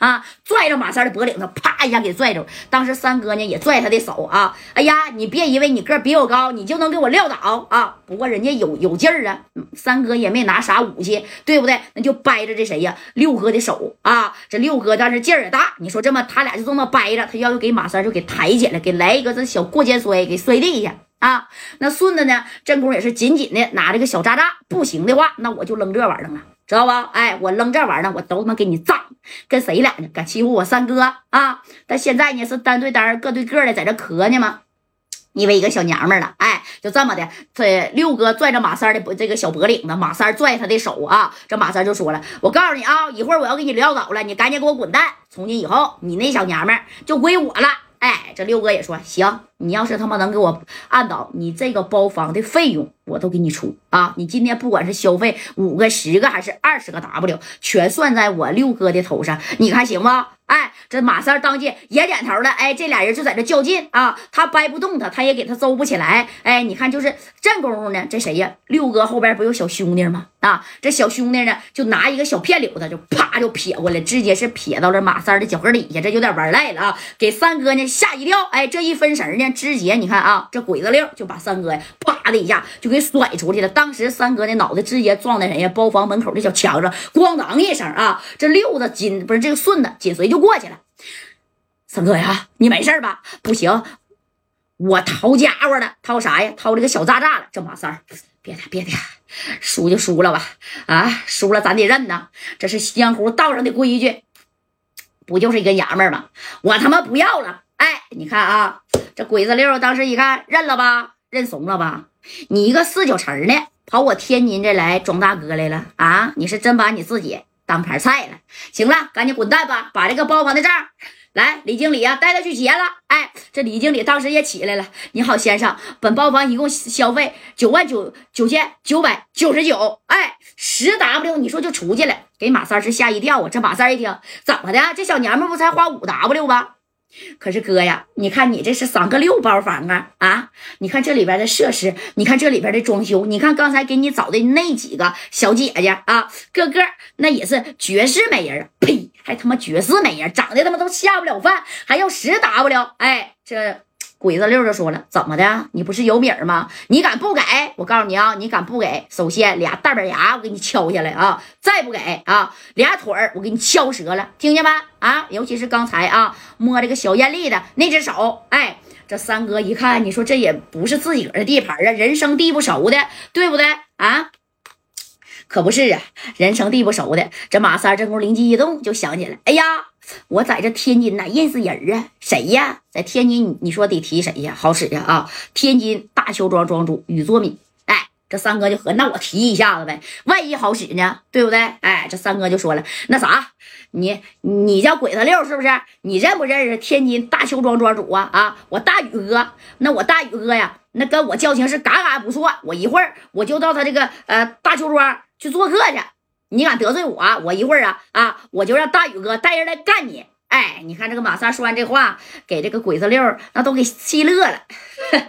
啊，拽着马三的脖领子，啪一下给拽住。当时三哥呢也拽他的手啊，哎呀，你别以为你个比我高，你就能给我撂倒啊！不过人家有有劲儿啊，三哥也没拿啥武器，对不对？那就掰着这谁呀，六哥的手啊。这六哥但是劲儿也大，你说这么他俩就这么掰着，他要给马三就给抬起来，给来一个这小过肩摔，给摔地下。啊，那顺子呢？真功也是紧紧的拿这个小渣渣，不行的话，那我就扔这玩意儿了，知道吧？哎，我扔这玩意儿，我都他妈给你炸！跟谁俩呢？敢欺负我三哥啊？但现在呢是单对单，各对个的在这磕呢吗？因为一个小娘们了，哎，就这么的，这六哥拽着马三的这个小脖领子，马三拽他的手啊，这马三就说了：“我告诉你啊，一会儿我要给你撂倒了，你赶紧给我滚蛋！从今以后，你那小娘们就归我了。”哎，这六哥也说行。你要是他妈能给我按倒，你这个包房的费用我都给你出啊！你今天不管是消费五个、十个还是二十个 W，全算在我六哥的头上，你看行吗？哎，这马三当即也点头了。哎，这俩人就在这较劲啊，他掰不动他，他也给他揍不起来。哎，你看就是这功夫呢，这谁呀？六哥后边不有小兄弟吗？啊，这小兄弟呢就拿一个小片柳子，就啪就撇过来，直接是撇到了马三的脚跟底下，这有点玩赖了啊！给三哥呢吓一跳。哎，这一分神呢。直接你看啊，这鬼子六就把三哥呀啪啪的一下就给甩出去了。当时三哥的脑袋直接撞在人家？包房门口的小墙上，咣当一声啊！这六子紧不是这个顺子紧随就过去了。三哥呀，你没事吧？不行，我掏家伙了，掏啥呀？掏这个小炸炸了。这马三别的别的，输就输了吧，啊，输了咱得认呐，这是江湖道上的规矩，不就是一个娘们吗？我他妈不要了。哎，你看啊。这鬼子六当时一看，认了吧，认怂了吧？你一个四九城的，跑我天津这来装大哥来了啊？你是真把你自己当盘菜了？行了，赶紧滚蛋吧！把这个包房的账来，李经理啊，带他去结了。哎，这李经理当时也起来了。你好，先生，本包房一共消费九万九九千九百九十九。哎，十 W，你说就出去了，给马三是吓一跳啊！这马三一听，怎么的？这小娘们不才花五 W 吗？可是哥呀，你看你这是三个六包房啊啊！你看这里边的设施，你看这里边的装修，你看刚才给你找的那几个小姐姐啊，个个那也是绝世美人呸，还他妈绝世美人，长得他妈都下不了饭，还要十 W，哎，这。鬼子六就说了：“怎么的？你不是有米儿吗？你敢不给？我告诉你啊，你敢不给？首先俩大板牙我给你敲下来啊！再不给啊，俩腿儿我给你敲折了，听见没？啊！尤其是刚才啊，摸这个小艳丽的那只手，哎，这三哥一看，你说这也不是自己个的地盘啊，人生地不熟的，对不对啊？可不是啊，人生地不熟的。这马三这功灵机一动，就想起来，哎呀。”我在这天津哪认识人啊？谁呀？在天津，你说得提谁呀？好使呀啊！天津大邱庄庄主宇作敏。哎，这三哥就和那我提一下子呗，万一好使呢？对不对？哎，这三哥就说了，那啥，你你叫鬼子六是不是？你认不认识天津大邱庄庄主啊？啊，我大宇哥，那我大宇哥呀，那跟我交情是嘎嘎不错。我一会儿我就到他这个呃大邱庄去做客去。你敢得罪我，我一会儿啊啊，我就让大宇哥带人来干你！哎，你看这个马三说完这话，给这个鬼子六那都给气乐了。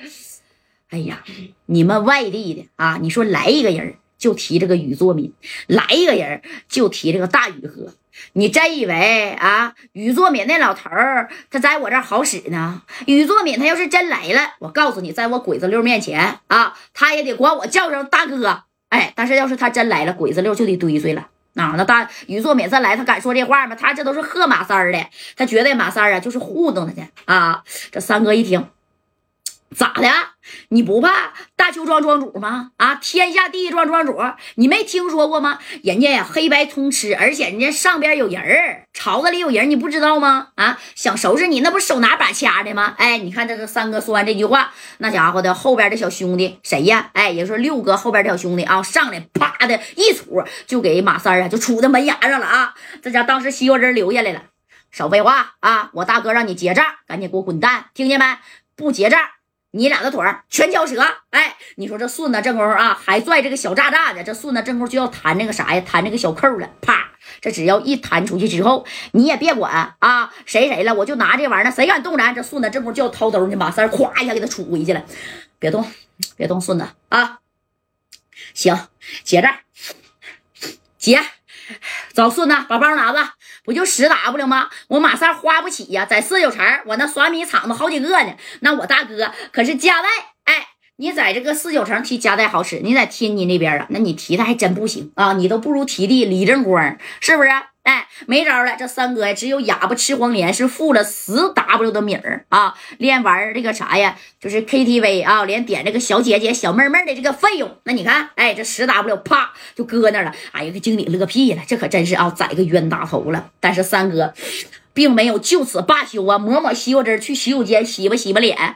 哎呀，你们外地的啊，你说来一个人就提这个宇作敏，来一个人就提这个大宇哥，你真以为啊，宇作敏那老头儿他在我这儿好使呢？宇作敏他要是真来了，我告诉你，在我鬼子六面前啊，他也得管我叫声大哥。哎，但是要是他真来了，鬼子六就得堆碎了。啊，那大于作敏再来，他敢说这话吗？他这都是喝马三儿的，他觉得马三儿啊就是糊弄他的啊。这三哥一听。咋的？你不怕大邱庄庄主吗？啊，天下第一庄庄主，你没听说过吗？人家呀黑白通吃，而且人家上边有人儿，巢子里有人，你不知道吗？啊，想收拾你，那不手拿把掐的吗？哎，你看这个三哥说完这句话，那家伙的后边的小兄弟谁呀？哎，也就是六哥后边的小兄弟啊，上来啪的一杵就给马三啊就杵在门牙上了啊！这家当时西瓜汁流下来了，少废话啊！我大哥让你结账，赶紧给我滚蛋，听见没？不结账。你俩的腿儿全嚼折！哎，你说这顺子正功夫啊，还拽这个小炸炸的，这顺子正功夫就要弹那个啥呀？弹那个小扣了。啪！这只要一弹出去之后，你也别管啊，谁谁了，我就拿这玩意儿，谁敢动咱？这顺子正功夫就要掏兜呢，马三咵一下给他杵回去了。别动，别动，顺子啊！行，结账，结，走，顺子把包拿着，不就十 W 吗？我马上花不起呀，在四九城我那耍米厂子好几个呢。那我大哥可是家代，哎，你在这个四九城提家代好使，你在天津那边啊，那你提的还真不行啊，你都不如提的李正光，是不是？哎，没招了，这三哥呀，只有哑巴吃黄连，是付了十 W 的米儿啊，连玩这个啥呀，就是 KTV 啊，连点这个小姐姐、小妹妹的这个费用，那你看，哎，这十 W 啪就搁那了，哎呀，这经理乐屁了，这可真是啊，宰个冤大头了。但是三哥并没有就此罢休啊，抹抹西瓜汁，去洗手间洗吧洗吧脸。